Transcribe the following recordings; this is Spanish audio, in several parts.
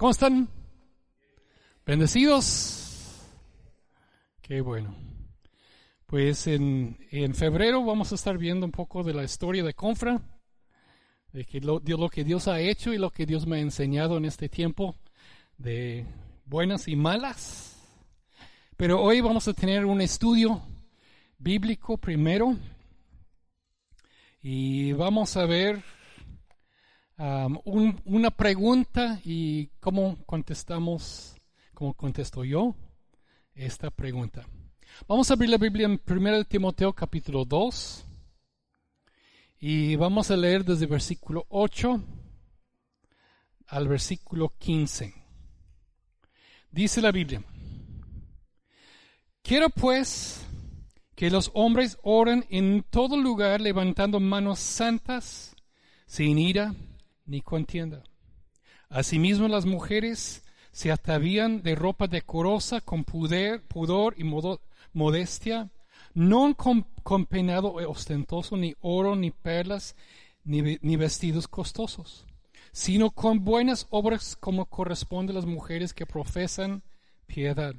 ¿Cómo están? ¿Bendecidos? Qué bueno. Pues en, en, febrero vamos a estar viendo un poco de la historia de Confra, de, que lo, de lo que Dios ha hecho y lo que Dios me ha enseñado en este tiempo, de buenas y malas. Pero hoy vamos a tener un estudio bíblico primero y vamos a ver una pregunta y cómo contestamos, cómo contesto yo esta pregunta. Vamos a abrir la Biblia en 1 Timoteo capítulo 2 y vamos a leer desde versículo 8 al versículo 15. Dice la Biblia, quiero pues que los hombres oren en todo lugar levantando manos santas, sin ira ni contienda. Asimismo las mujeres se atavían de ropa decorosa con pudor y modestia, no con, con, peinado ostentoso, ni oro, ni perlas, ni, ni vestidos costosos, sino con buenas obras como corresponde a las mujeres que profesan piedad.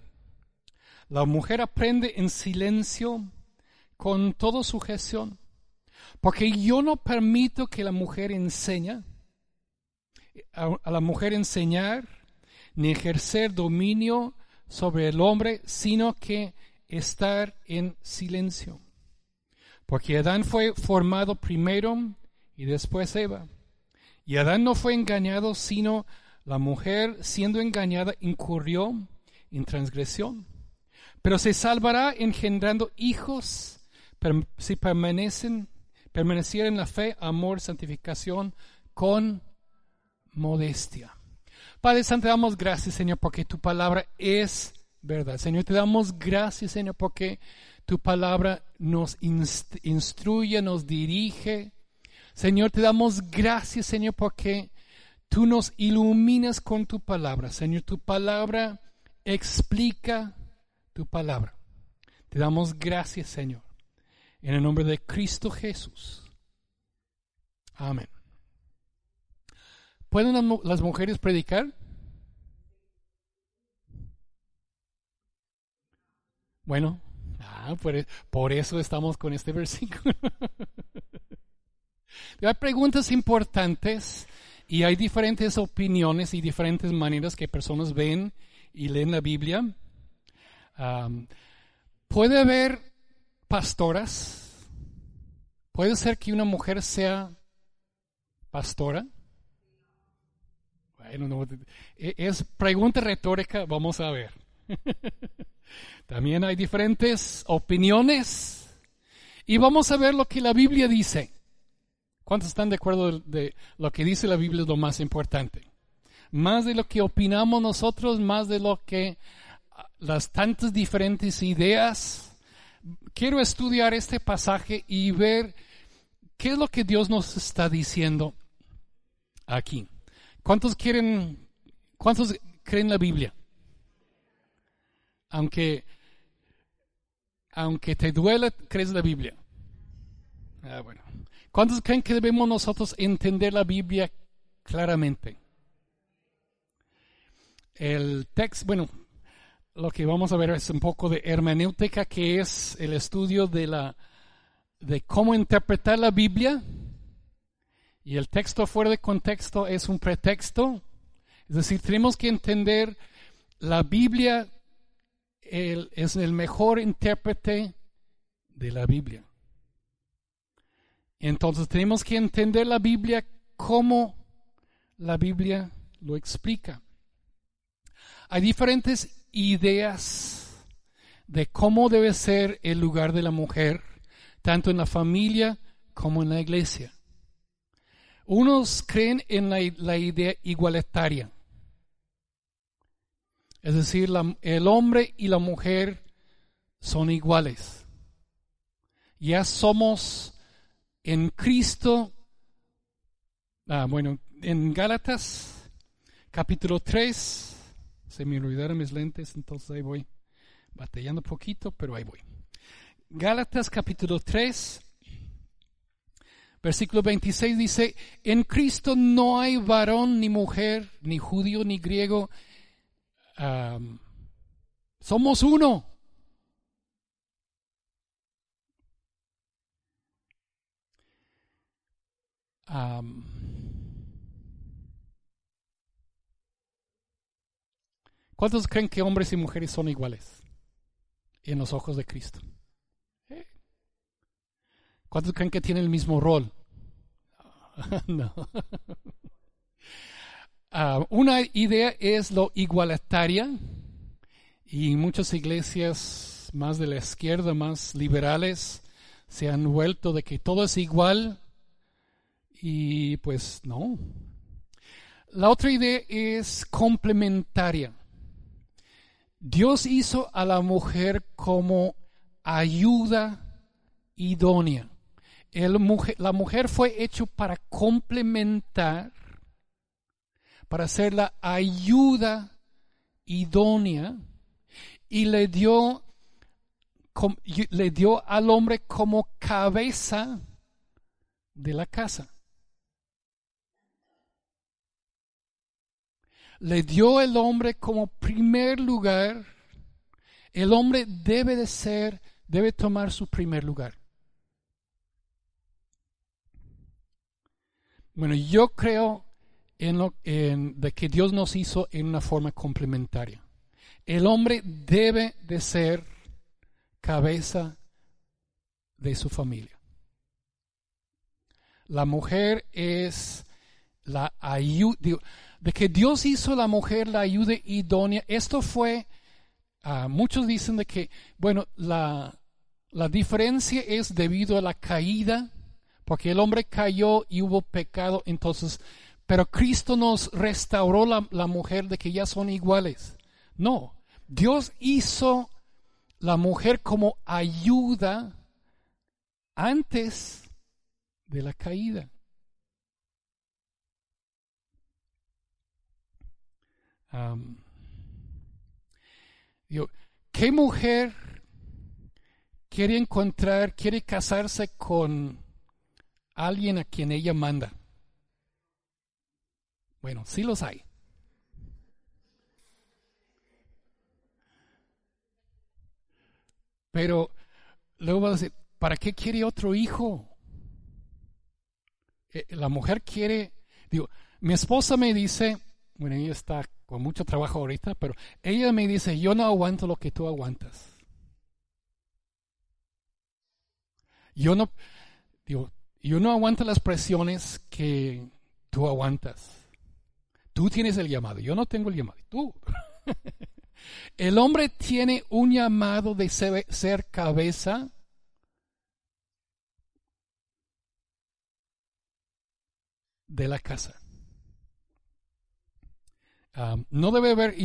La mujer aprende en silencio con toda sujeción, porque yo no permito que la mujer enseñe, a, la mujer enseñar, ni ejercer dominio sobre el hombre, sino que estar en silencio. Porque Adán fue formado primero y después Eva. Y Adán no fue engañado, sino la mujer, siendo engañada, incurrió en transgresión pero se salvará engendrando hijos si permanecen, permanecieran en la fe, amor, santificación con modestia. Padre Santo, te damos gracias, Señor, porque tu palabra es verdad. Señor, te damos gracias, Señor, porque tu palabra nos instruye, nos dirige. Señor, te damos gracias, Señor, porque tú nos iluminas con tu palabra. Señor, tu palabra explica, tu palabra. Te damos gracias, Señor, en el nombre de Cristo Jesús. Amén. ¿Pueden las mujeres predicar? Bueno, ah, por, por, eso estamos con este versículo. hay preguntas importantes y hay diferentes opiniones y diferentes maneras que personas ven y leen la Biblia puede haber pastoras. Puede ser que una mujer sea pastora. E, es pregunta retórica, vamos a ver. También hay diferentes opiniones y vamos a ver lo que la Biblia dice. ¿Cuántos están de acuerdo de lo que dice la Biblia es lo más importante? Más de lo que opinamos nosotros, más de lo que las tantas diferentes ideas, quiero estudiar este pasaje y ver qué es lo que Dios nos está diciendo aquí. ¿Cuántos quieren, cuántos creen la Biblia? Aunque, aunque te duela, crees la Biblia. Ah, bueno. ¿Cuántos creen que debemos nosotros entender la Biblia claramente? El texto, bueno, lo que vamos a ver es un poco de hermenéutica, que es el estudio de, la, de cómo interpretar la Biblia. Y el texto fuera de contexto es un pretexto. Es decir, tenemos que entender la Biblia es el mejor intérprete de la Biblia. Entonces tenemos que entender la Biblia como la Biblia lo explica. Hay diferentes ideas de cómo debe ser el lugar de la mujer, tanto en la familia como en la iglesia. Unos creen en la, idea igualitaria, es decir, el hombre y la mujer son iguales. Ya somos en Cristo, ah, bueno, en Gálatas capítulo 3, se me olvidaron mis lentes, entonces ahí voy. Batallando poquito, pero ahí voy. Gálatas capítulo 3, Versículo 26 dice, en Cristo no hay varón ni mujer, ni judío ni griego. somos uno. ¿Cuántos creen que hombres y mujeres son iguales en los ojos de Cristo? ¿Cuántos creen que tienen el mismo rol? no. Ah, una idea es lo igualitaria y muchas iglesias más de la izquierda, más liberales, se han vuelto de que todo es igual y pues no. La otra idea es complementaria. Dios hizo a la mujer como ayuda idónea. La mujer fue hecho para complementar, para ser la ayuda idónea y le dio, le dio al hombre como cabeza de la casa. le dio el hombre como primer lugar, el hombre debe de ser, debe tomar su primer lugar. Bueno, yo creo en lo en, que Dios nos hizo en una forma complementaria. El hombre debe de ser cabeza de su familia. La mujer es la ayuda de que Dios hizo la mujer la ayuda idónea. Esto fue, ah, muchos dicen de que, bueno, la, la diferencia es debido a la caída, porque el hombre cayó y hubo pecado, entonces, pero Cristo nos restauró la, mujer de que ya son iguales. No, Dios hizo la mujer como ayuda antes de la caída. ¿Qué mujer quiere encontrar, quiere casarse con alguien a quien ella manda? Bueno, sí los hay. Pero luego va a decir, ¿para qué quiere otro hijo? Eh, la mujer quiere, digo, mi esposa me dice, bueno, ella está con mucho trabajo ahorita, pero ella me dice, yo no aguanto lo que tú aguantas. Yo no, digo, yo no aguanto las presiones que tú aguantas. Tú tienes el llamado, yo no tengo el llamado, tú. el hombre tiene un llamado de ser cabeza de la casa no debe haber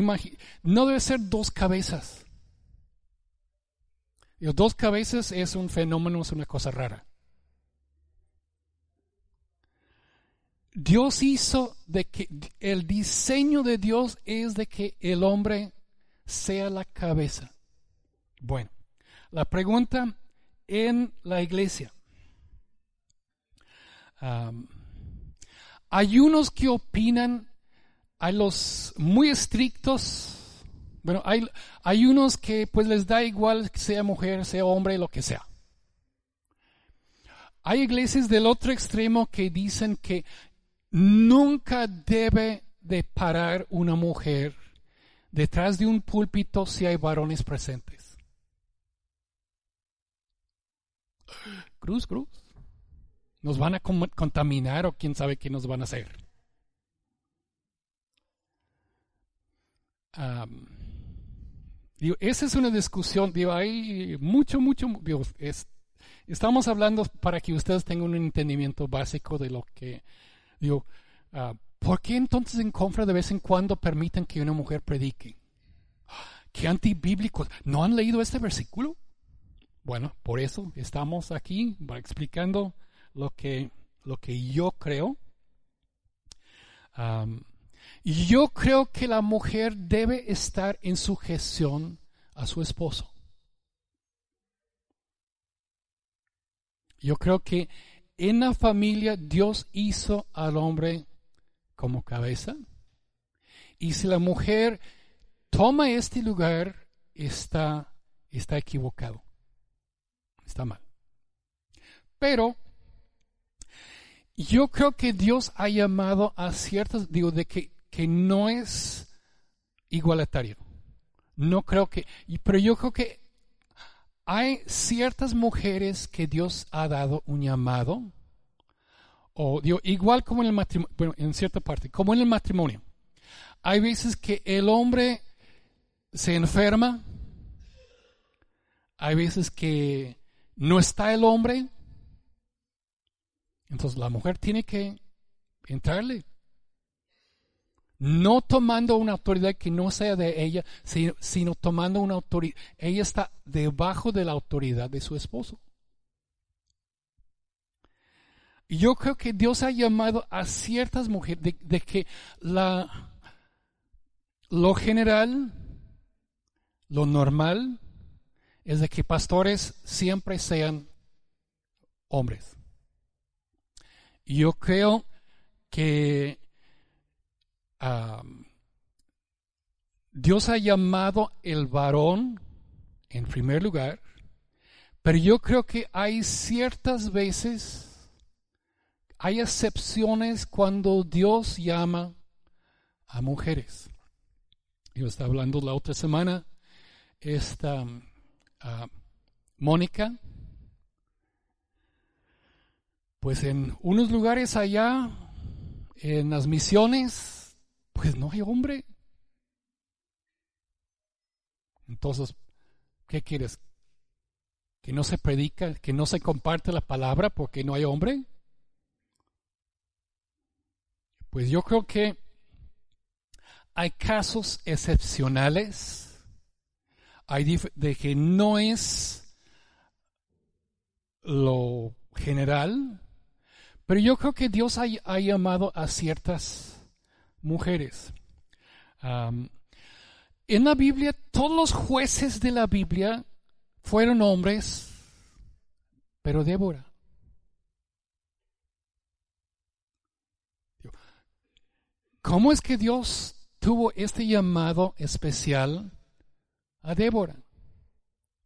no debe ser dos cabezas. dos cabezas es un fenómeno, es una cosa rara. Dios hizo de que el diseño de Dios es de que el hombre sea la cabeza. Bueno, la pregunta en la iglesia. hay unos que opinan hay los muy estrictos. Bueno, hay, hay unos que pues les da igual sea mujer, sea hombre, lo que sea. Hay iglesias del otro extremo que dicen que nunca debe de parar una mujer detrás de un púlpito si hay varones presentes. Cruz, cruz. Nos van a contaminar o quién sabe qué nos van a hacer. esa es una discusión, digo, hay mucho, mucho, estamos hablando para que ustedes tengan un entendimiento básico de lo que, digo, ah, ¿por qué entonces en contra de vez en cuando permiten que una mujer predique? ¿Qué antibíblicos? ¿No han leído este versículo? Bueno, por eso estamos aquí explicando lo que, lo que yo creo. Yo creo que la mujer debe estar en sujeción a su esposo. Yo creo que en la familia Dios hizo al hombre como cabeza. Y si la mujer toma este lugar, está, está equivocado. Está mal. Pero yo creo que Dios ha llamado a ciertas, digo, de que, que no es igualitario. No creo que, pero yo creo que hay ciertas mujeres que Dios ha dado un llamado, o digo, igual como en el matrimonio, bueno, en cierta parte, como en el matrimonio. Hay veces que el hombre se enferma, hay veces que no está el hombre, entonces la mujer tiene que entrarle. No tomando una autoridad que no sea de ella, sino, tomando una autoridad. Ella está debajo de la autoridad de su esposo. Yo creo que Dios ha llamado a ciertas mujeres de, de que la, lo general, lo normal, es de que pastores siempre sean hombres. Yo creo que Dios ha llamado el varón en primer lugar, pero yo creo que hay ciertas veces, hay excepciones cuando Dios llama a mujeres. Yo estaba hablando la otra semana, esta Mónica, pues en unos lugares allá, en las misiones, pues no hay hombre. Entonces, ¿qué quieres? ¿Que no se predica, que no se comparte la palabra porque no hay hombre? Pues yo creo que hay casos excepcionales, hay de que no es lo general, pero yo creo que Dios ha, llamado a ciertas mujeres. en la Biblia, todos los jueces de la Biblia fueron hombres, pero Débora. ¿Cómo es que Dios tuvo este llamado especial a Débora?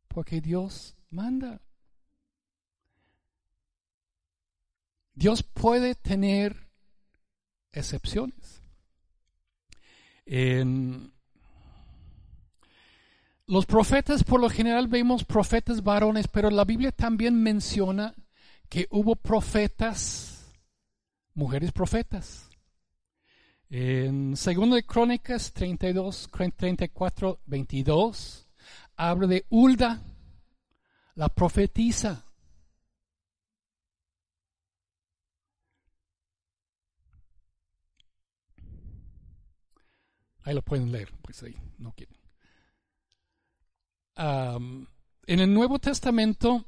Porque Dios manda. Dios puede tener excepciones. Los profetas, por lo general vemos profetas varones, pero la Biblia también menciona que hubo profetas, mujeres profetas. En 2 de Crónicas 32, 34, 22, habla de Ulda, la profetisa. Ahí lo pueden leer, pues ahí no quieren. en el Nuevo Testamento,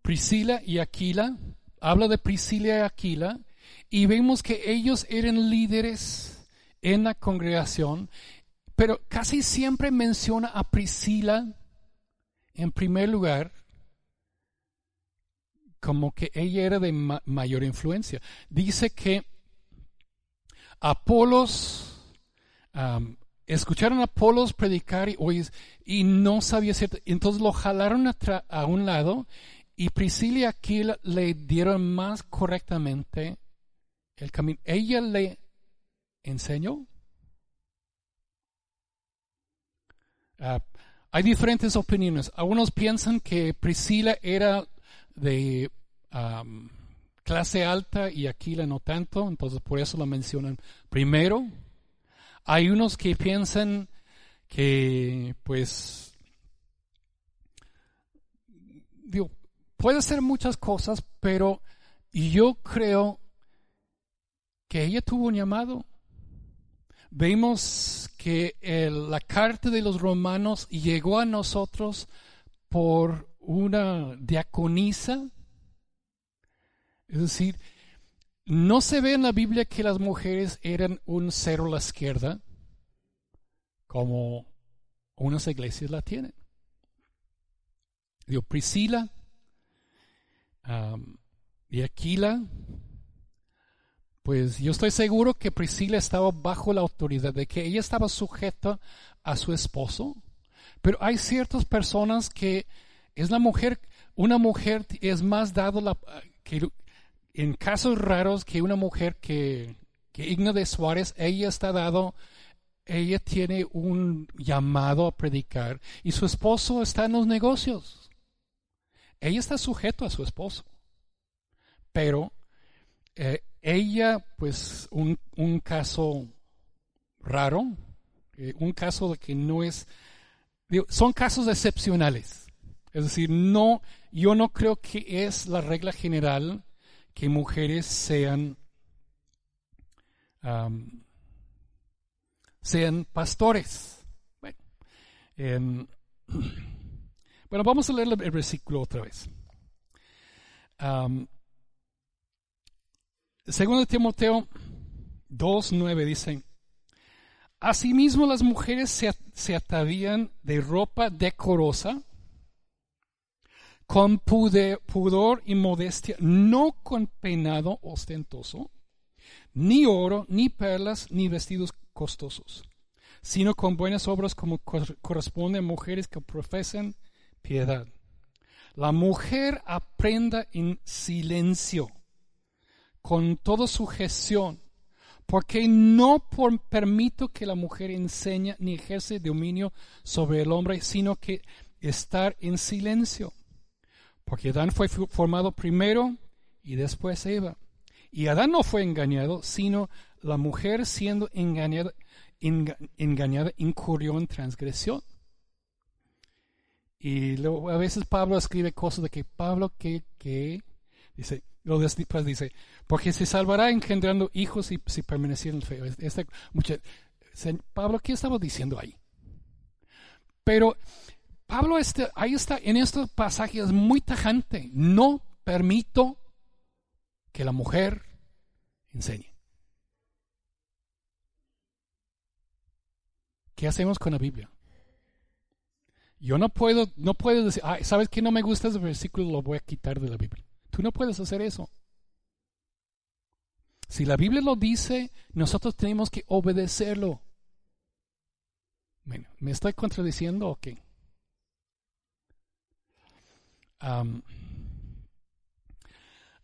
Priscila y Aquila, habla de Priscila y Aquila, y vemos que ellos eran líderes en la congregación, pero casi siempre menciona a Priscila en primer lugar como que ella era de mayor influencia. Dice que Apolos escucharon a Apolos predicar y, y no sabía cierto. Entonces lo jalaron a, un lado y Priscila y Aquila le dieron más correctamente el camino. Ella le enseñó. Ah, hay diferentes opiniones. Algunos piensan que Priscila era de clase alta y Aquila no tanto, entonces por eso la mencionan primero. Hay unos que piensan que, pues, digo, puede ser muchas cosas, pero yo creo que ella tuvo un llamado. Vemos que la carta de los romanos llegó a nosotros por una diaconisa. Es decir, no se ve en la Biblia que las mujeres eran un cero a la izquierda, como unas iglesias la tienen. Digo, Priscila y Aquila, pues yo estoy seguro que Priscila estaba bajo la autoridad de que ella estaba sujeta a su esposo, pero hay ciertas personas que es la mujer, una mujer es más dado la, que en casos raros que una mujer que, Igna de Suárez, ella está dado, ella tiene un llamado a predicar y su esposo está en los negocios. Ella está sujeto a su esposo. Pero eh, ella, pues, un, un caso raro, eh, un caso de que no es, son casos excepcionales. Es decir, no, yo no creo que es la regla general que mujeres sean, sean pastores. Bueno, vamos a leer el versículo otra vez. segundo Timoteo 2.9 dice, Asimismo las mujeres se, se atavían de ropa decorosa, con pudor y modestia, no con peinado ostentoso, ni oro, ni perlas, ni vestidos costosos, sino con buenas obras como corresponde a mujeres que profesan piedad. La mujer aprenda en silencio, con toda sujeción, porque no permito que la mujer enseñe ni ejerce dominio sobre el hombre, sino que estar en silencio porque Adán fue formado primero y después Eva. Y Adán no fue engañado, sino la mujer siendo engañada, engañada incurrió en transgresión. Y luego, a veces Pablo escribe cosas de que Pablo que, que dice, lo después dice, porque se salvará engendrando hijos si, si permanecieron feos. Este, Pablo, ¿qué estaba diciendo ahí? Pero Pablo este, ahí está, en estos pasajes muy tajante. No permito que la mujer enseñe. ¿Qué hacemos con la Biblia? Yo no puedo, no puedo decir, ¿sabes que no me gusta ese versículo? Lo voy a quitar de la Biblia. Tú no puedes hacer eso. Si la Biblia lo dice, nosotros tenemos que obedecerlo. Bueno, ¿me estoy contradiciendo o qué?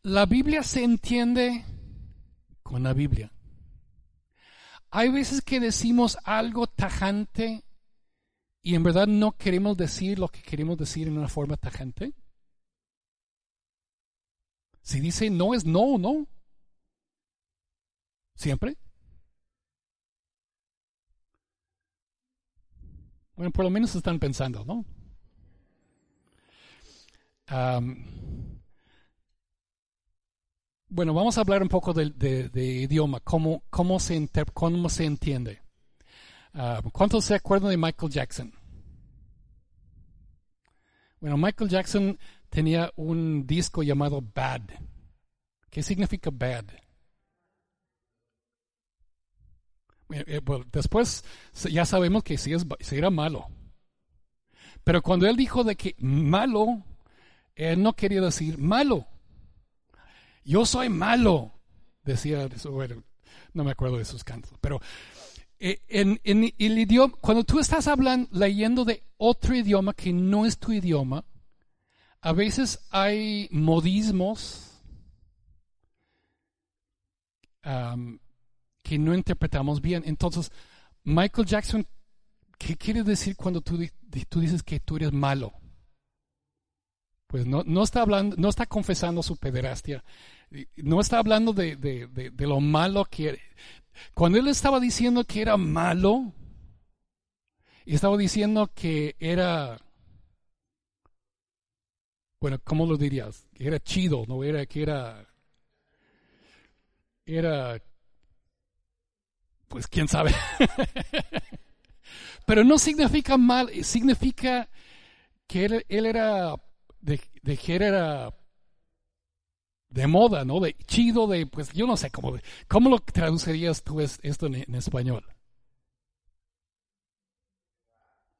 La Biblia se entiende con la Biblia. Hay veces que decimos algo tajante y en verdad no queremos decir lo que queremos decir en una forma tajante. Si dice no es no, no. Siempre. Bueno, por lo menos están pensando, ¿no? Bueno, vamos a hablar un poco de, idioma, cómo, cómo, se cómo se entiende. ¿Cuántos se acuerdan de Michael Jackson? Bueno, Michael Jackson tenía un disco llamado Bad. ¿Qué significa bad? Eh, después ya sabemos que sí, es, sí era malo. Pero cuando él dijo de que malo él no quería decir malo. Yo soy malo, decía. Bueno, no me acuerdo de sus cantos, pero eh, en, en, el idioma, cuando tú estás hablando, leyendo de otro idioma que no es tu idioma, a veces hay modismos que no interpretamos bien. Entonces, Michael Jackson, ¿qué quiere decir cuando tú, tú dices que tú eres malo? Pues no, no, está hablando, no está confesando su pederastia, no está hablando de, de, de, lo malo que Cuando él estaba diciendo que era malo, estaba diciendo que era, bueno, ¿cómo lo dirías? Que era chido, no era que era, era, pues quién sabe. Pero no significa mal, significa que él era de, de era de moda, ¿no? De chido, de, pues yo no sé cómo, ¿cómo lo traducirías tú esto en, español?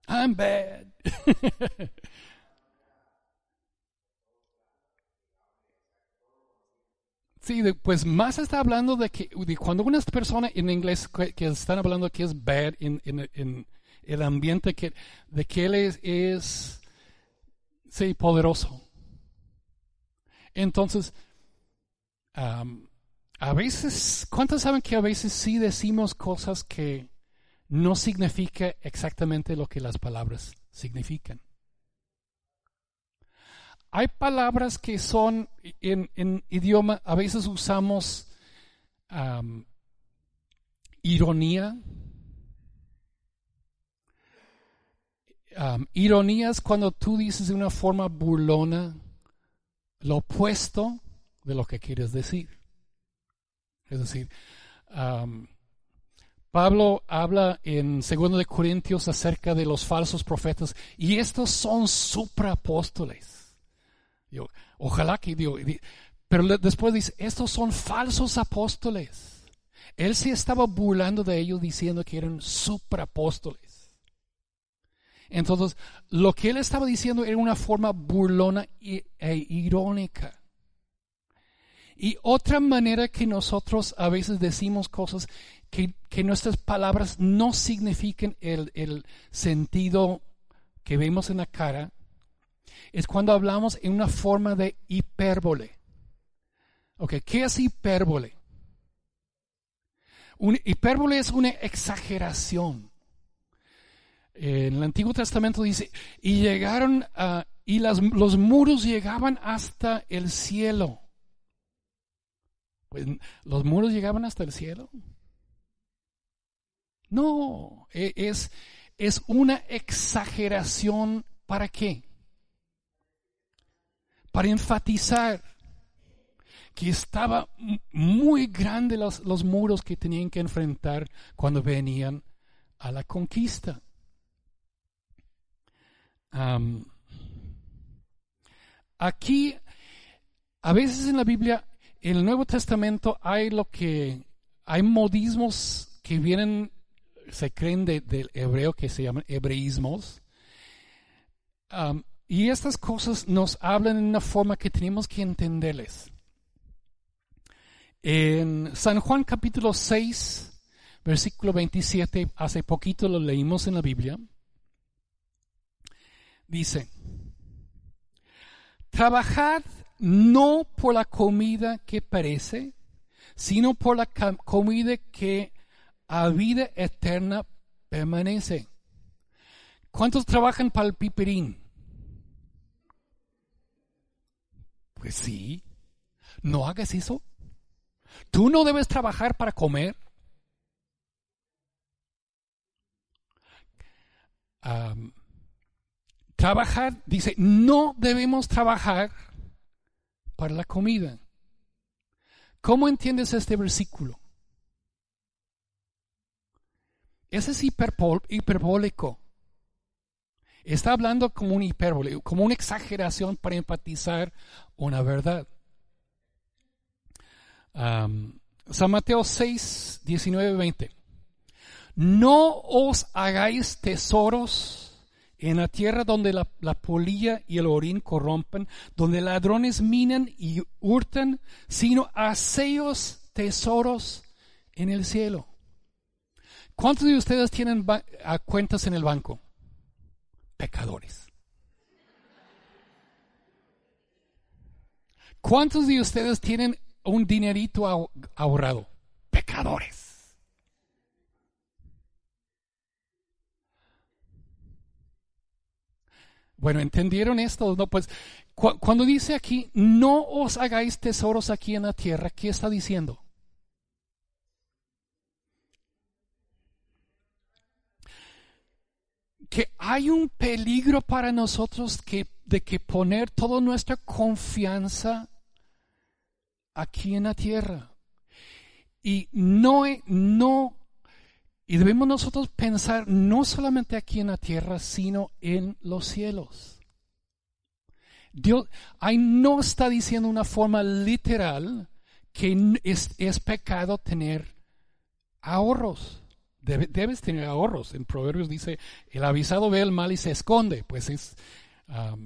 I'm bad. Sí, pues más está hablando de que cuando una persona en inglés que, están hablando que es bad en, el ambiente que, de que él es, sí, poderoso. Entonces, a veces, ¿cuántos saben que a veces sí decimos cosas que no significan exactamente lo que las palabras significan? Hay palabras que son en, idioma, a veces usamos ironía. Ironía es cuando tú dices de una forma burlona lo opuesto de lo que quieres decir. Es decir, Pablo habla en 2 de Corintios acerca de los falsos profetas y estos son supraapóstoles ojalá que Dios. Pero después dice, estos son falsos apóstoles. Él se estaba burlando de ellos diciendo que eran supraapóstoles. Entonces, lo que él estaba diciendo era una forma burlona e irónica. Y otra manera que nosotros a veces decimos cosas que, nuestras palabras no significan el, el sentido que vemos en la cara, es cuando hablamos en una forma de hipérbole. Okay, ¿Qué es hipérbole? Un, hipérbole es una exageración. En el Antiguo Testamento dice, y llegaron a, y las, los muros llegaban hasta el cielo. Pues los muros llegaban hasta el cielo. No, e, es, es una exageración. ¿Para qué? para enfatizar que estaba muy grande los, los muros que tenían que enfrentar cuando venían a la conquista. Aquí, a veces en la Biblia, en el Nuevo Testamento hay lo que, hay modismos que vienen, se creen del hebreo que se llaman hebreísmos. Y estas cosas nos hablan en una forma que tenemos que entenderles. En San Juan capítulo 6, versículo 27, hace poquito lo leímos en la Biblia, dice, trabajad no por la comida que perece, sino por la comida que a vida eterna permanece. ¿Cuántos trabajan para el piperín? Pues sí, no hagas eso. Tú no debes trabajar para comer. Trabajar, dice, no debemos trabajar para la comida. ¿Cómo entiendes este versículo? Ese es hiperbólico. Está hablando como un hipérbole, como una exageración para enfatizar una verdad. San Mateo 6, 19, 20. No os hagáis tesoros en la tierra donde la, la, polilla y el orín corrompen, donde ladrones minan y hurtan, sino hacéos tesoros en el cielo. ¿Cuántos de ustedes tienen cuentas en el banco? pecadores. ¿Cuántos de ustedes tienen un dinerito ahorrado? Pecadores. Bueno, ¿entendieron esto? No, pues cuando dice aquí, no os hagáis tesoros aquí en la tierra, ¿qué está diciendo? que hay un peligro para nosotros que, de que poner toda nuestra confianza aquí en la tierra. Y no, no, y debemos nosotros pensar no solamente aquí en la tierra, sino en los cielos. Dios ahí no está diciendo una forma literal que es, pecado tener ahorros debes tener ahorros. En Proverbios dice, el avisado ve el mal y se esconde. Pues es, ah,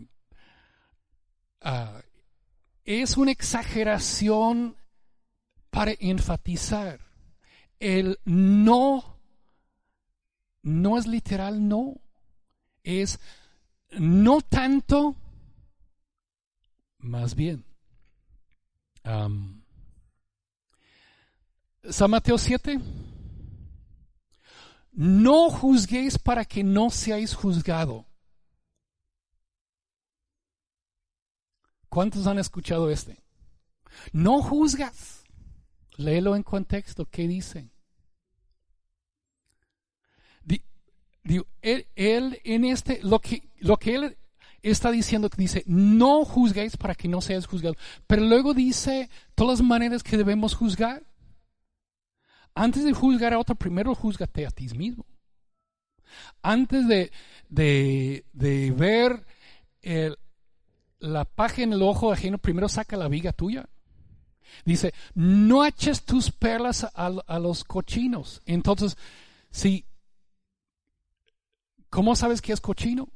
es una exageración para enfatizar. El no no es literal no, es no tanto, más bien. San Mateo 7. No juzguéis para que no seáis juzgado. ¿Cuántos han escuchado este? No juzgas. Léelo en contexto. ¿Qué dice? Él, en este, lo que, lo que él está diciendo, dice, no juzguéis para que no seas juzgado. Pero luego dice todas las maneras que debemos juzgar. Antes de juzgar a otro, primero juzgate a ti mismo. Antes de, de, de ver la paja en el ojo ajeno, primero saca la viga tuya. Dice, no eches tus perlas a los cochinos. Entonces, si ¿Cómo sabes que es cochino?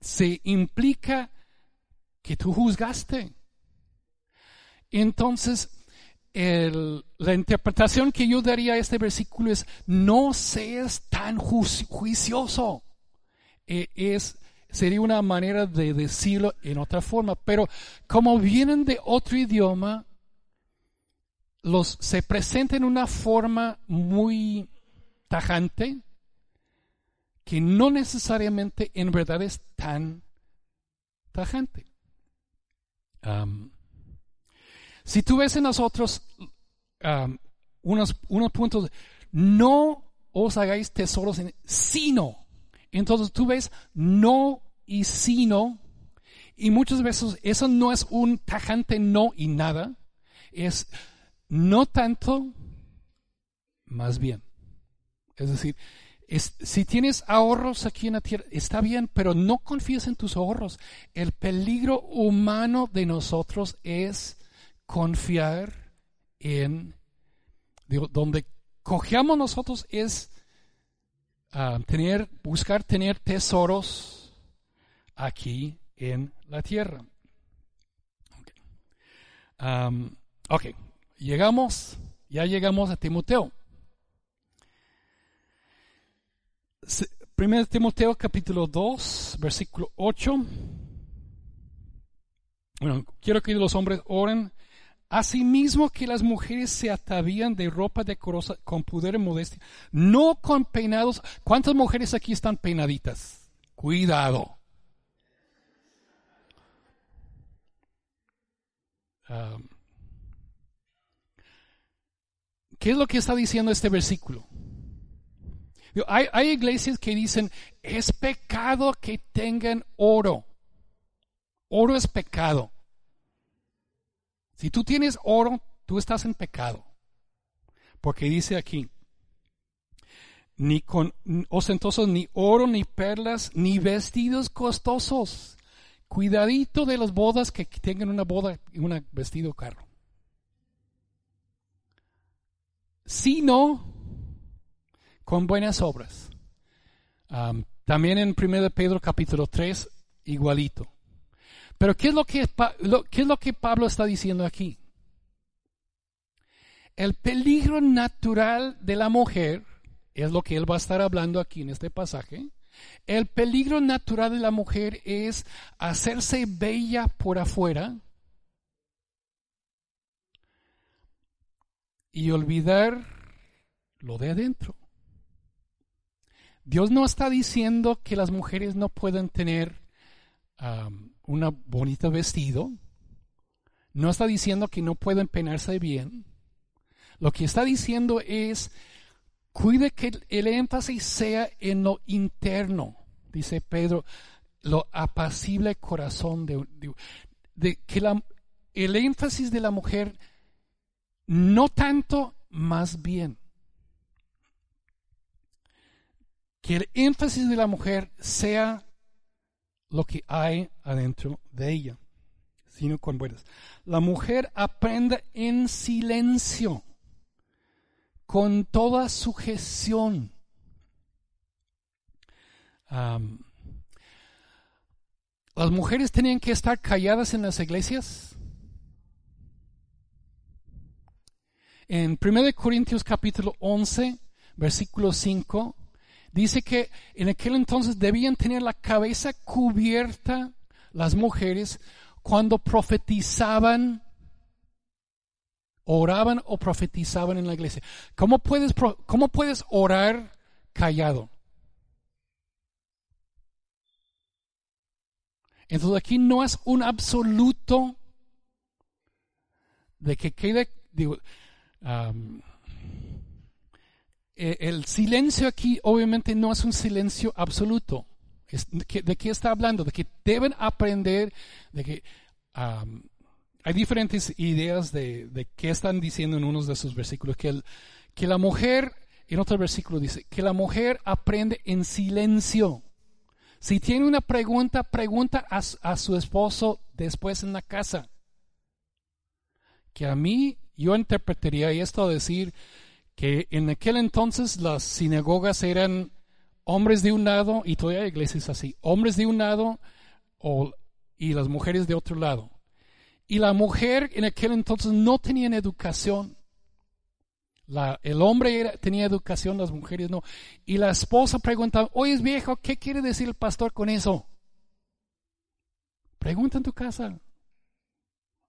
Se implica que tú juzgaste. Entonces, la interpretación que yo daría a este versículo es, no seas tan juicioso. E, es, sería una manera de decirlo en otra forma, pero como vienen de otro idioma, los, se presenta en una forma muy tajante que no necesariamente en verdad es tan tajante. si tú ves en nosotros unos, unos puntos, no os hagáis tesoros en sino. Entonces tú ves no y sino, y muchas veces eso no es un tajante no y nada, es no tanto, más bien. Es decir, si tienes ahorros aquí en la tierra, está bien, pero no confíes en tus ahorros. El peligro humano de nosotros es confiar en, digo, donde cojeamos nosotros es ah, tener, buscar tener tesoros aquí en la tierra. ok, llegamos, ya llegamos a Timoteo. 1 Timoteo capítulo 2, versículo 8. Bueno, quiero que los hombres oren. Asimismo que las mujeres se atavían de ropa decorosa con pudor y modestia, no con peinados. ¿Cuántas mujeres aquí están peinaditas? Cuidado. Um, ¿Qué es lo que está diciendo este versículo? Hay, iglesias que dicen, es pecado que tengan oro. Oro es pecado. Si tú tienes oro, tú estás en pecado. Porque dice aquí, ni con ostentosos, ni oro, ni perlas, ni vestidos costosos. Cuidadito de las bodas que tengan una boda y un vestido caro. Sino con buenas obras. también en 1 Pedro capítulo 3, igualito. Pero ¿qué es, lo que, ¿qué es lo que Pablo está diciendo aquí? El peligro natural de la mujer, es lo que él va a estar hablando aquí en este pasaje, el peligro natural de la mujer es hacerse bella por afuera y olvidar lo de adentro. Dios no está diciendo que las mujeres no pueden tener un bonito vestido. No está diciendo que no pueden peinarse bien. Lo que está diciendo es, cuide que el énfasis sea en lo interno, dice Pedro, lo apacible corazón de, de que la, el énfasis de la mujer no tanto, más bien que el énfasis de la mujer sea lo que hay adentro de ella, sino con buenas. La mujer aprende en silencio, con toda sujeción. las mujeres tenían que estar calladas en las iglesias. En 1 Corintios capítulo 11, versículo 5, dice que en aquel entonces debían tener la cabeza cubierta las mujeres cuando profetizaban, oraban o profetizaban en la iglesia. ¿Cómo puedes, cómo puedes orar callado? Entonces aquí no es un absoluto de que quede, e, el silencio aquí obviamente no es un silencio absoluto. ¿De qué está hablando? De que deben aprender, de que hay diferentes ideas de, qué están diciendo en unos de sus versículos. Que, que la mujer, en otro versículo dice, que la mujer aprende en silencio. Si tiene una pregunta, pregunta a, a su esposo después en la casa. Que a mí, yo interpretaría esto a decir que en aquel entonces las sinagogas eran hombres de un lado, y todavía hay iglesias así, hombres de un lado y las mujeres de otro lado. Y la mujer en aquel entonces no tenía educación. El hombre tenía educación, las mujeres no. Y la esposa preguntaba, oye viejo, ¿qué quiere decir el pastor con eso? Pregunta en tu casa.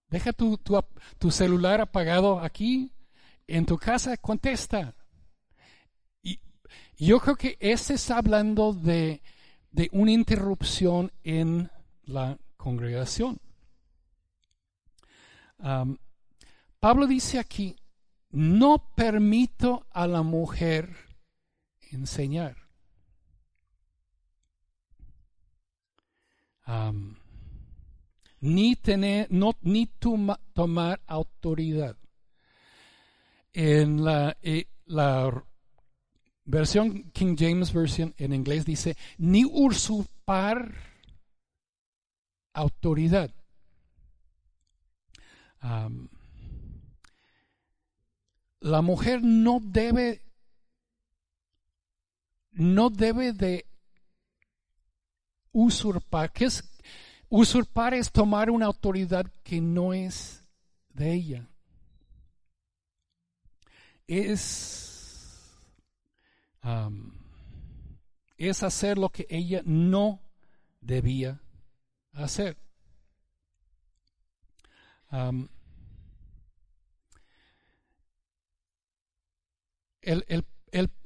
Deja tu, tu celular apagado aquí. En tu casa contesta. Y yo creo que este está hablando de, una interrupción en la congregación. Pablo dice aquí, no permito a la mujer enseñar. ni tener, no, ni tomar autoridad. En la, eh, la versión King James Version en inglés dice, ni usurpar autoridad la mujer no debe, no debe de usurpar. ¿Qué es? Usurpar es tomar una autoridad que no es de ella. Es, es hacer lo que ella no debía hacer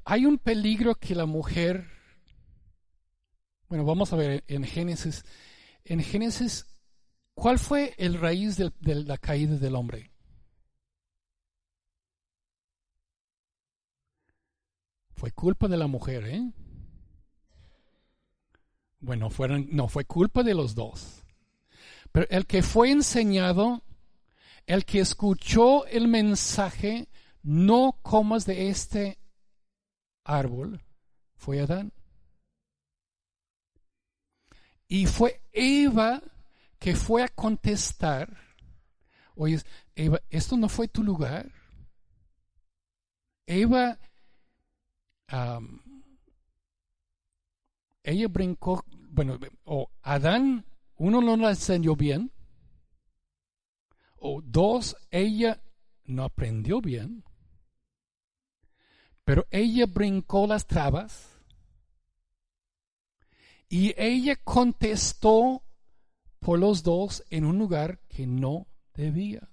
hay un peligro que la mujer, bueno, vamos a ver en Génesis, en Génesis, ¿cuál fue el raíz de la caída del hombre? Fue culpa de la mujer, ¿eh? Bueno, fueron, no, fue culpa de los dos. Pero el que fue enseñado el que escuchó el mensaje, no comas de este árbol, fue Adán. Y fue Eva que fue a contestar, oye, Eva, ¿esto no fue tu lugar? Eva, ella brincó, bueno, o Adán, uno no la enseñó bien, o dos, ella no aprendió bien, pero ella brincó las trabas y ella contestó por los dos en un lugar que no debía.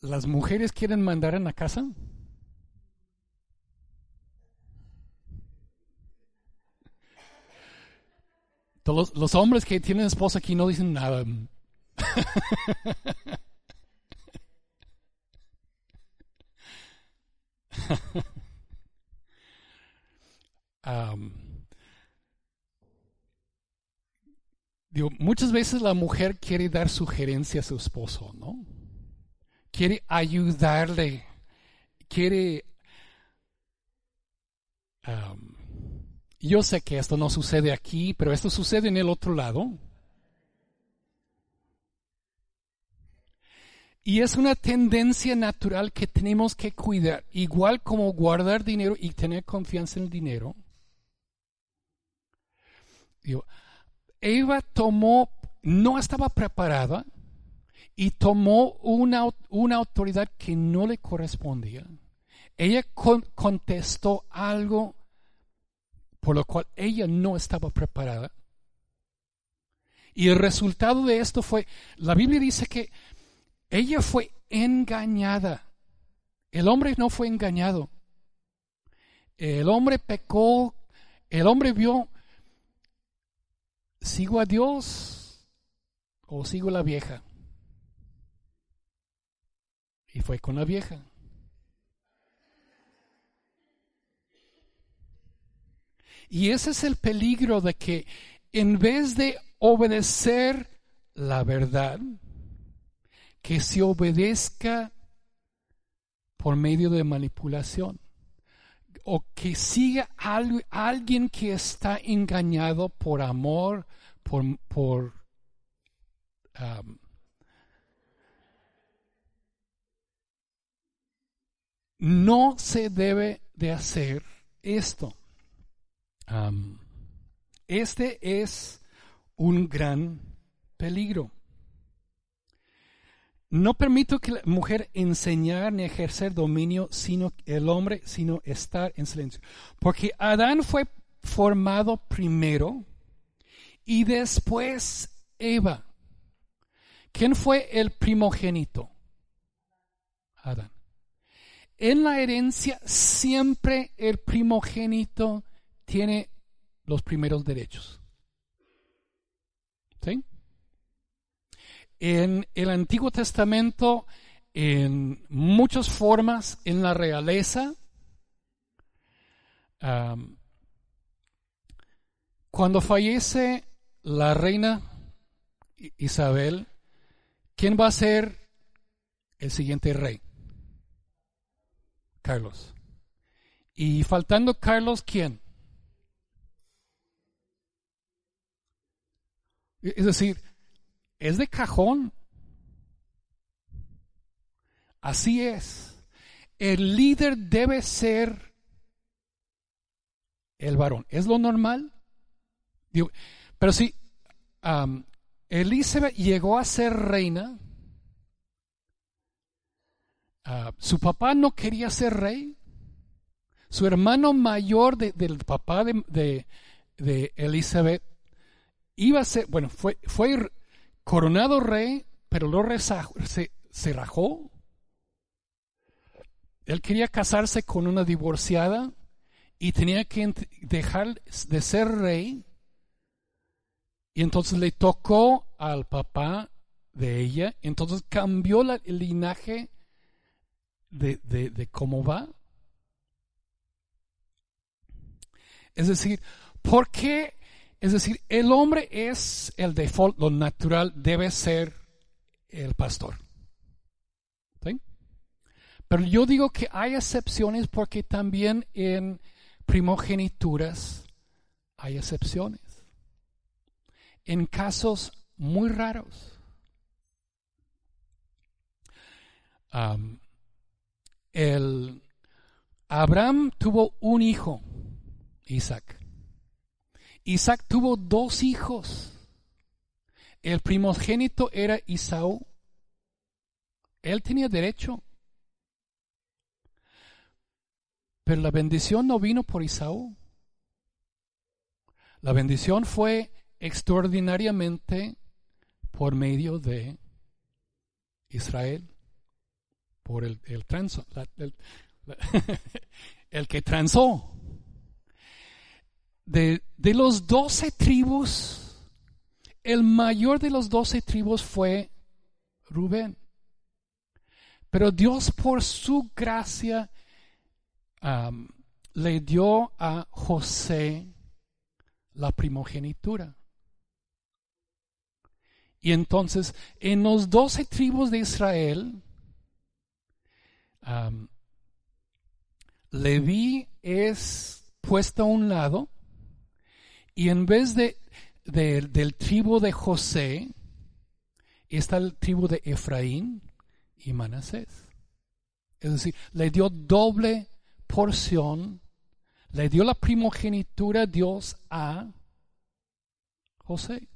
¿Las mujeres quieren mandar en la casa? Los, hombres que tienen esposa aquí no dicen nada. muchas veces la mujer quiere dar sugerencia a su esposo, ¿no? Quiere ayudarle, quiere yo sé que esto no sucede aquí, pero esto sucede en el otro lado. Y es una tendencia natural que tenemos que cuidar, igual como guardar dinero y tener confianza en el dinero. Eva tomó, no estaba preparada y tomó una, una autoridad que no le correspondía. Ella contestó algo por lo cual ella no estaba preparada. Y el resultado de esto fue, la Biblia dice que ella fue engañada. El hombre no fue engañado. El hombre pecó, el hombre vio, ¿sigo a Dios o sigo la vieja? Y fue con la vieja. Y ese es el peligro de que en vez de obedecer la verdad, que se obedezca por medio de manipulación o que siga alguien que está engañado por amor, por, por um, no se debe de hacer esto. Um, este es un gran peligro. No permito que la mujer enseñar ni ejercer dominio, sino el hombre, sino estar en silencio. Porque Adán fue formado primero y después Eva. ¿Quién fue el primogénito? Adán. En la herencia siempre el primogénito tiene los primeros derechos. ¿Sí? En el Antiguo Testamento, en muchas formas, en la realeza, cuando fallece la reina Isabel, ¿quién va a ser el siguiente rey? Carlos. Y faltando Carlos, ¿quién? Es decir, es de cajón. Así es. El líder debe ser el varón. ¿Es lo normal? pero si Elizabeth llegó a ser reina, ah, su papá no quería ser rey. Su hermano mayor del papá de, de Elizabeth iba a ser, bueno, fue, fue coronado rey, pero lo se, se rajó. Él quería casarse con una divorciada y tenía que dejar de ser rey. Y entonces le tocó al papá de ella. Entonces cambió el linaje de, de, de cómo va. Es decir, ¿por qué es decir, el hombre es el default, lo natural debe ser el pastor. Pero yo digo que hay excepciones porque también en primogenituras hay excepciones. En casos muy raros. el Abraham tuvo un hijo, Isaac. Isaac tuvo dos hijos. El primogénito era Isaú. Él tenía derecho. Pero la bendición no vino por Isaú. La bendición fue extraordinariamente por medio de Israel, por el, el, transo, el que transó de, los doce tribus, el mayor de los doce tribus fue Rubén. Pero Dios por su gracia le dio a José la primogenitura. Y entonces, en los doce tribus de Israel, Leví es puesto a un lado y en vez de, del tribu de José, está el tribu de Efraín y Manasés. Es decir, le dio doble porción, le dio la primogenitura Dios a José.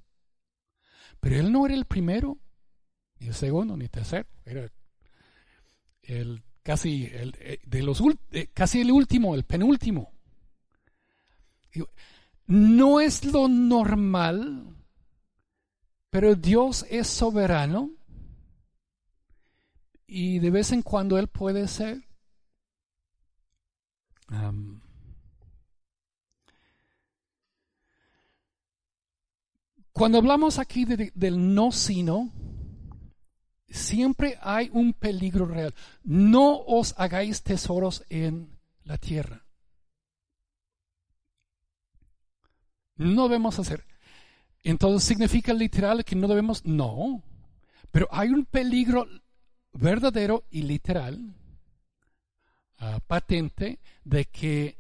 Pero él no era el primero, ni el segundo, ni el tercero. Era el casi el, eh, de los eh, casi el último, el penúltimo. No es lo normal, pero Dios es soberano y de vez en cuando Él puede ser. cuando hablamos aquí del no sino, siempre hay un peligro real. No os hagáis tesoros en la tierra. No debemos hacer. Entonces, ¿significa literal que no debemos? No. Pero hay un peligro verdadero y literal, ah, patente, de que,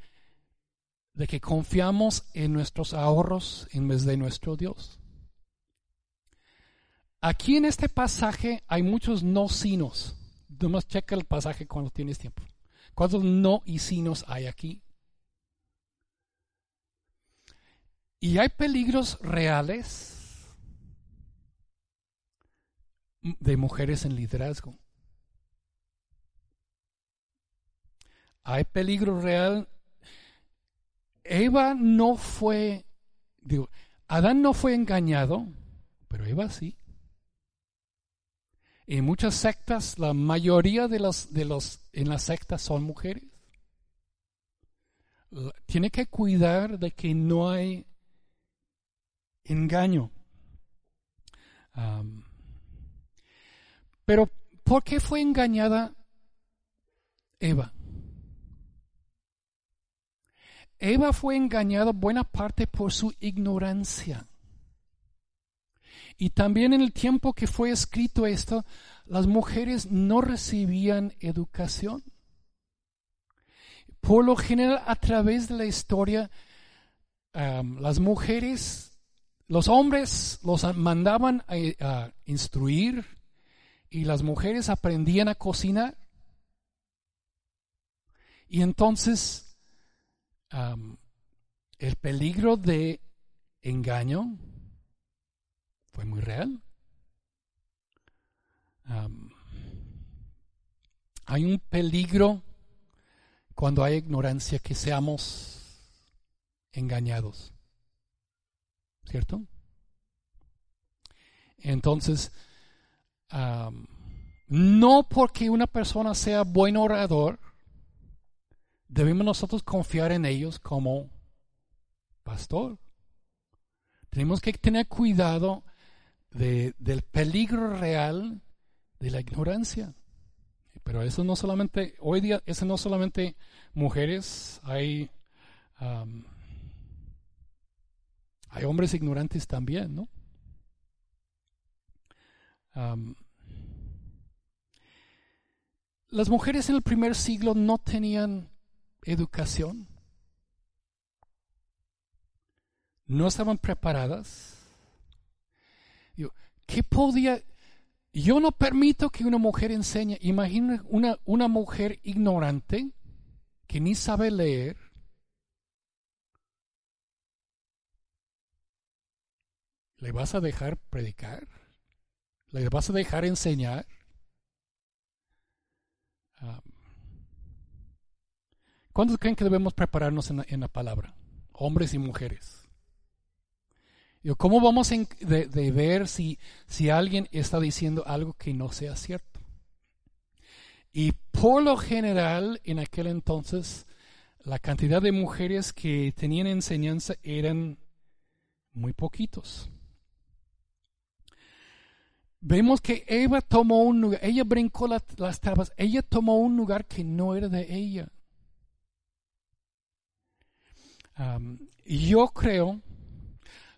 de que confiamos en nuestros ahorros en vez de nuestro Dios. Aquí en este pasaje hay muchos no sinos. Nomás checa el pasaje cuando tienes tiempo. ¿Cuántos no y sinos hay aquí? Y hay peligros reales de mujeres en liderazgo. Hay peligro real. Eva no fue, digo, Adán no fue engañado, pero Eva sí. En muchas sectas, la mayoría de los, de los en las sectas son mujeres. Tiene que cuidar de que no hay engaño. pero, ¿por qué fue engañada Eva? Eva fue engañada buena parte por su ignorancia. Y también en el tiempo que fue escrito esto, las mujeres no recibían educación. Por lo general, a través de la historia, las mujeres, los hombres los mandaban a, instruir y las mujeres aprendían a cocinar. Y entonces, el peligro de engaño, fue muy real. hay un peligro cuando hay ignorancia que seamos engañados. ¿Cierto? Entonces, no porque una persona sea buen orador, debemos nosotros confiar en ellos como pastor. Tenemos que tener cuidado del peligro real de la ignorancia. Pero eso no solamente, hoy día, eso no solamente mujeres, hay, hay hombres ignorantes también, ¿no? las mujeres en el primer siglo no tenían educación, no estaban preparadas ¿Qué podía? Yo no permito que una mujer enseñe. Imagina una, una mujer ignorante que ni sabe leer. ¿Le vas a dejar predicar? ¿Le vas a dejar enseñar? Ah, ¿Cuántos creen que debemos prepararnos en la palabra? Hombres y mujeres. ¿Cómo vamos a ver si, si alguien está diciendo algo que no sea cierto? Y por lo general, en aquel entonces, la cantidad de mujeres que tenían enseñanza eran muy poquitos. Vemos que Eva tomó un lugar, ella brincó las tablas, ella tomó un lugar que no era de ella. Yo creo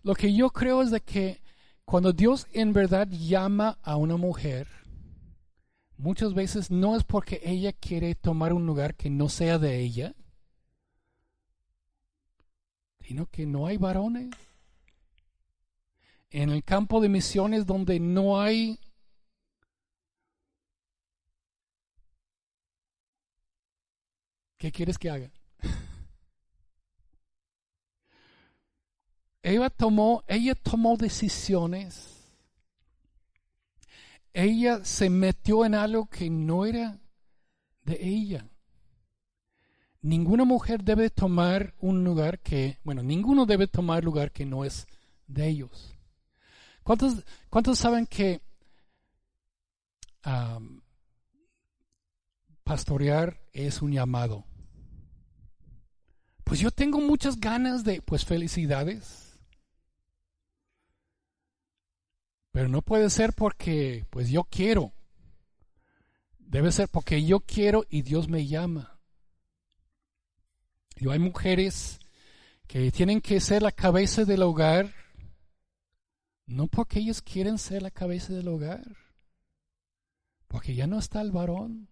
lo que yo creo es de que cuando Dios en verdad llama a una mujer, muchas veces no es porque ella quiere tomar un lugar que no sea de ella, sino que no hay varones. En el campo de misiones donde no hay ¿Qué quieres que haga? Eva tomó, ella tomó decisiones. Ella se metió en algo que no era de ella. Ninguna mujer debe tomar un lugar que, bueno, ninguno debe tomar lugar que no es de ellos. ¿Cuántos, saben que pastorear es un llamado? Pues yo tengo muchas ganas de, pues felicidades. Pero no puede ser porque, pues yo quiero. Debe ser porque yo quiero y Dios me llama. Y hay mujeres que tienen que ser la cabeza del hogar, no porque ellos quieren ser la cabeza del hogar, porque ya no está el varón.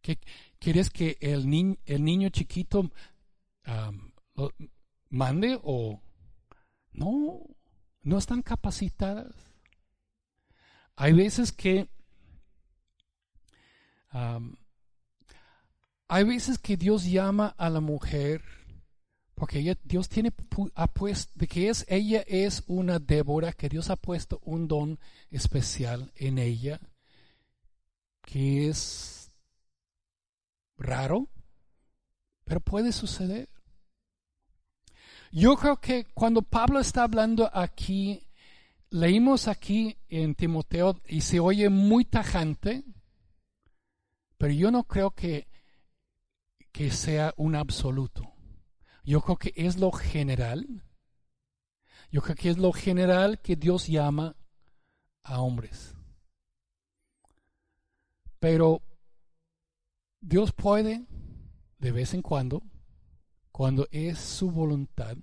¿Qué, ¿Quieres que el, el niño chiquito mande o no, no están capacitadas. Hay veces que hay veces que Dios llama a la mujer porque Dios tiene puesto, de que es ella es una Débora que Dios ha puesto un don especial en ella que es raro pero puede suceder. Yo creo que cuando Pablo está hablando aquí, leímos aquí en Timoteo y se oye muy tajante, pero yo no creo que, que sea un absoluto. Yo creo que es lo general. Yo creo que es lo general que Dios llama a hombres. Pero Dios puede de vez en cuando, cuando es su voluntad,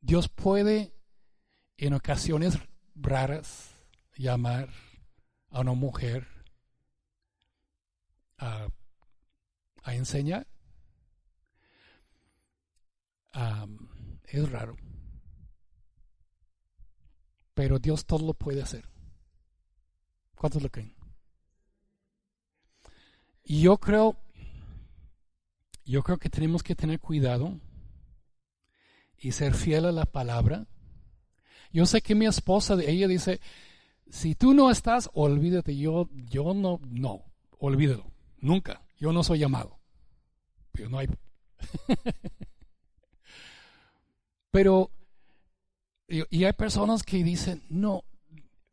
Dios puede en ocasiones raras llamar a una mujer a, enseñar. Es raro. Pero Dios todo lo puede hacer. ¿Cuántos lo creen? Y yo creo yo creo que tenemos que tener cuidado y ser fiel a la palabra. Yo sé que mi esposa, ella dice, si tú no estás, olvídate, yo, yo no, no, olvídalo, nunca, yo no soy llamado. Pero no hay. Pero, y hay personas que dicen, no,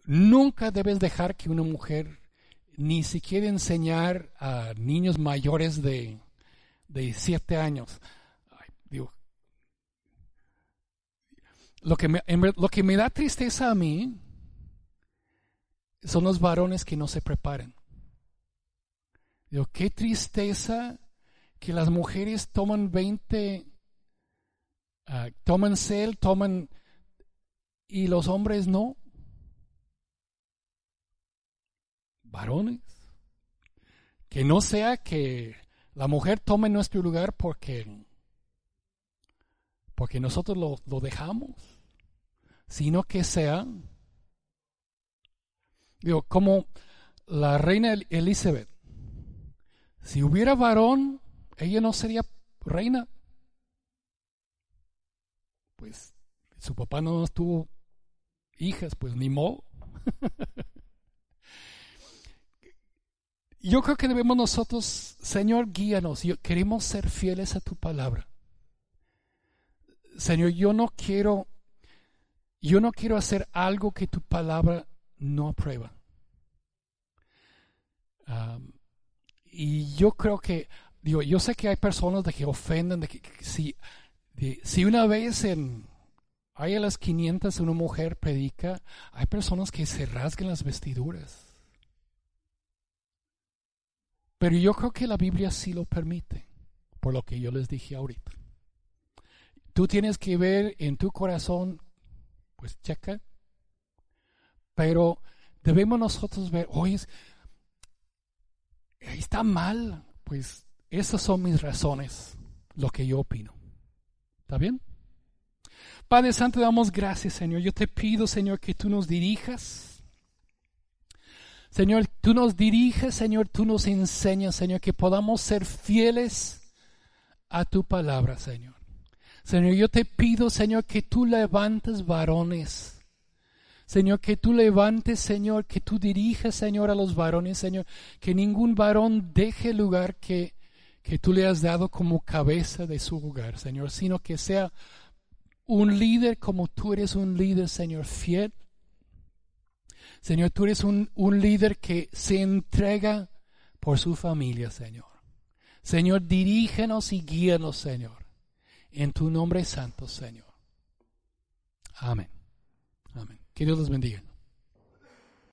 nunca debes dejar que una mujer ni siquiera enseñar a niños mayores de de siete años. lo que, me, lo que me da tristeza a mí son los varones que no se preparan. Digo, qué tristeza que las mujeres toman 20, ah, toman cel, toman, y los hombres no. Varones. Que no sea que la mujer tome nuestro lugar porque, porque nosotros lo, dejamos, sino que sea, digo, como la reina Elizabeth. Si hubiera varón, ella no sería reina. Pues su papá no tuvo hijas, pues ni modo. yo creo que debemos nosotros, Señor, guíanos. queremos ser fieles a tu palabra. Señor, yo no quiero, yo no quiero hacer algo que tu palabra no aprueba. y yo creo que, digo, yo sé que hay personas de que ofenden, de que, si, si una vez en, hay a las 500 una mujer predica, hay personas que se rasgan las vestiduras. Pero yo creo que la Biblia sí lo permite, por lo que yo les dije ahorita. Tú tienes que ver en tu corazón, pues checa, pero debemos nosotros ver, oye, está mal, pues esas son mis razones, lo que yo opino. ¿Está bien? Padre Santo, damos gracias, Señor. Yo te pido, Señor, que tú nos dirijas Señor, tú nos diriges, Señor, tú nos enseñas, Señor, que podamos ser fieles a tu palabra, Señor. Señor, yo te pido, Señor, que tú levantes varones. Señor, que tú levantes, Señor, que tú dirijas, Señor, a los varones, Señor, que ningún varón deje lugar que, que tú le has dado como cabeza de su hogar, Señor, sino que sea un líder como tú eres un líder, Señor, fiel. Señor, tú eres un, un líder que se entrega por su familia, Señor. Señor, dirígenos y guíanos, Señor. En tu nombre santo, Señor. Amén. Amén. Que Dios los bendiga.